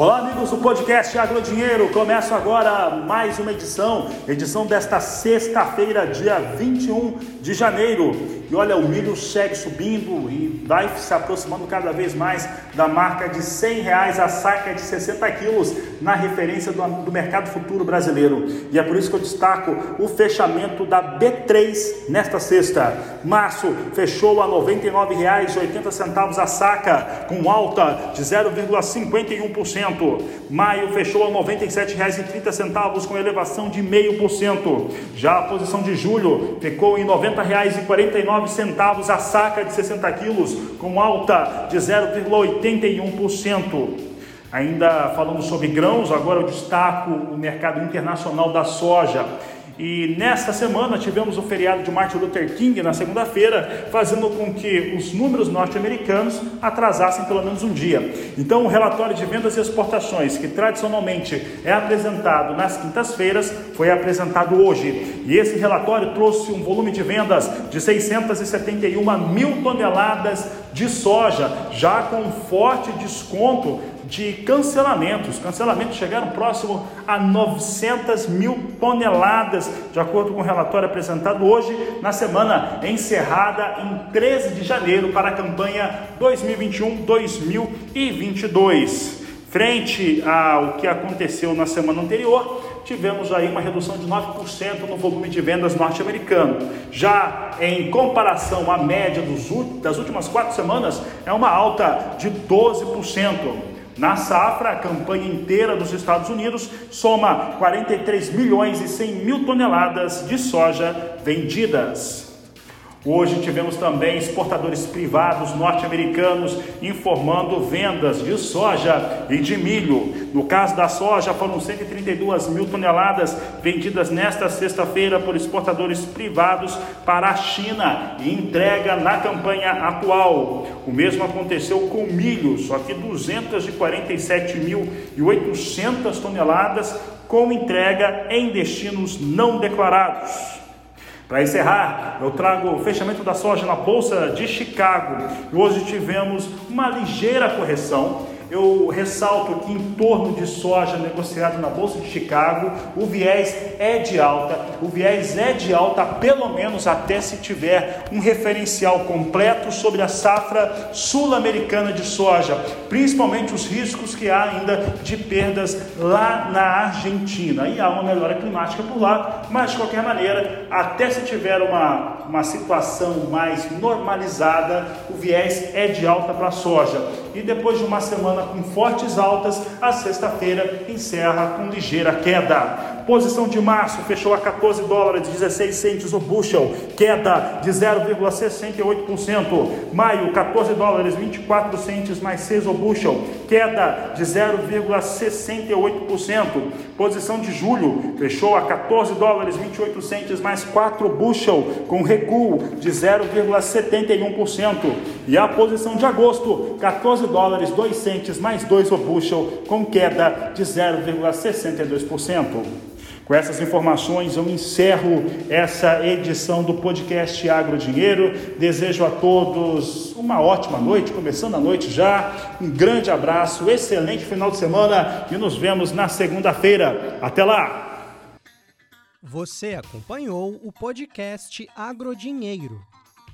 Olá, amigos do podcast Agro Dinheiro. Começa agora mais uma edição, edição desta sexta-feira, dia 21 de janeiro. E olha, o milho segue subindo e vai se aproximando cada vez mais da marca de 100 reais a saca de 60 quilos na referência do, do mercado futuro brasileiro. E é por isso que eu destaco o fechamento da B3 nesta sexta. Março fechou a R$ 99,80 a saca, com alta de 0,51%. Maio fechou a R$ 97,30 com elevação de 0,5%. Já a posição de julho ficou em R$ 90,49 centavos a saca de 60 quilos, com alta de 0,81%. Ainda falando sobre grãos, agora eu destaco o mercado internacional da soja. E nesta semana tivemos o feriado de Martin Luther King na segunda-feira, fazendo com que os números norte-americanos atrasassem pelo menos um dia. Então, o relatório de vendas e exportações, que tradicionalmente é apresentado nas quintas-feiras, foi apresentado hoje. E esse relatório trouxe um volume de vendas de 671 mil toneladas de soja, já com forte desconto de cancelamentos. Cancelamentos chegaram próximo a 900 mil toneladas, de acordo com o relatório apresentado hoje, na semana encerrada em 13 de janeiro para a campanha 2021-2022. Frente ao que aconteceu na semana anterior, tivemos aí uma redução de 9% no volume de vendas norte-americano. Já em comparação à média dos, das últimas quatro semanas, é uma alta de 12%. Na safra, a campanha inteira dos Estados Unidos soma 43 milhões e 100 mil toneladas de soja vendidas. Hoje tivemos também exportadores privados norte-americanos informando vendas de soja e de milho. No caso da soja, foram 132 mil toneladas vendidas nesta sexta-feira por exportadores privados para a China e entrega na campanha atual. O mesmo aconteceu com milho, só que 247.800 toneladas com entrega em destinos não declarados. Para encerrar, eu trago o fechamento da soja na Bolsa de Chicago. Hoje tivemos uma ligeira correção eu ressalto que em torno de soja negociado na Bolsa de Chicago, o viés é de alta, o viés é de alta pelo menos até se tiver um referencial completo sobre a safra sul-americana de soja, principalmente os riscos que há ainda de perdas lá na Argentina. E há uma melhora climática por lá, mas de qualquer maneira, até se tiver uma, uma situação mais normalizada, o viés é de alta para a soja. E depois de uma semana com fortes altas, a sexta-feira encerra com ligeira queda. Posição de março fechou a 14 dólares e 16 centes o bushel, queda de 0,68%. Maio, 14 dólares 24 centes mais 6 o bushel, queda de 0,68%. Posição de julho fechou a 14 dólares 28 centes mais 4 bushel, com recuo de 0,71%. E a posição de agosto, 14 dólares 2 centes mais 2 o bushel, com queda de 0,62%. Com essas informações, eu encerro essa edição do podcast Agro Dinheiro. Desejo a todos uma ótima noite, começando a noite já. Um grande abraço, excelente final de semana e nos vemos na segunda-feira. Até lá! Você acompanhou o podcast Agro Dinheiro.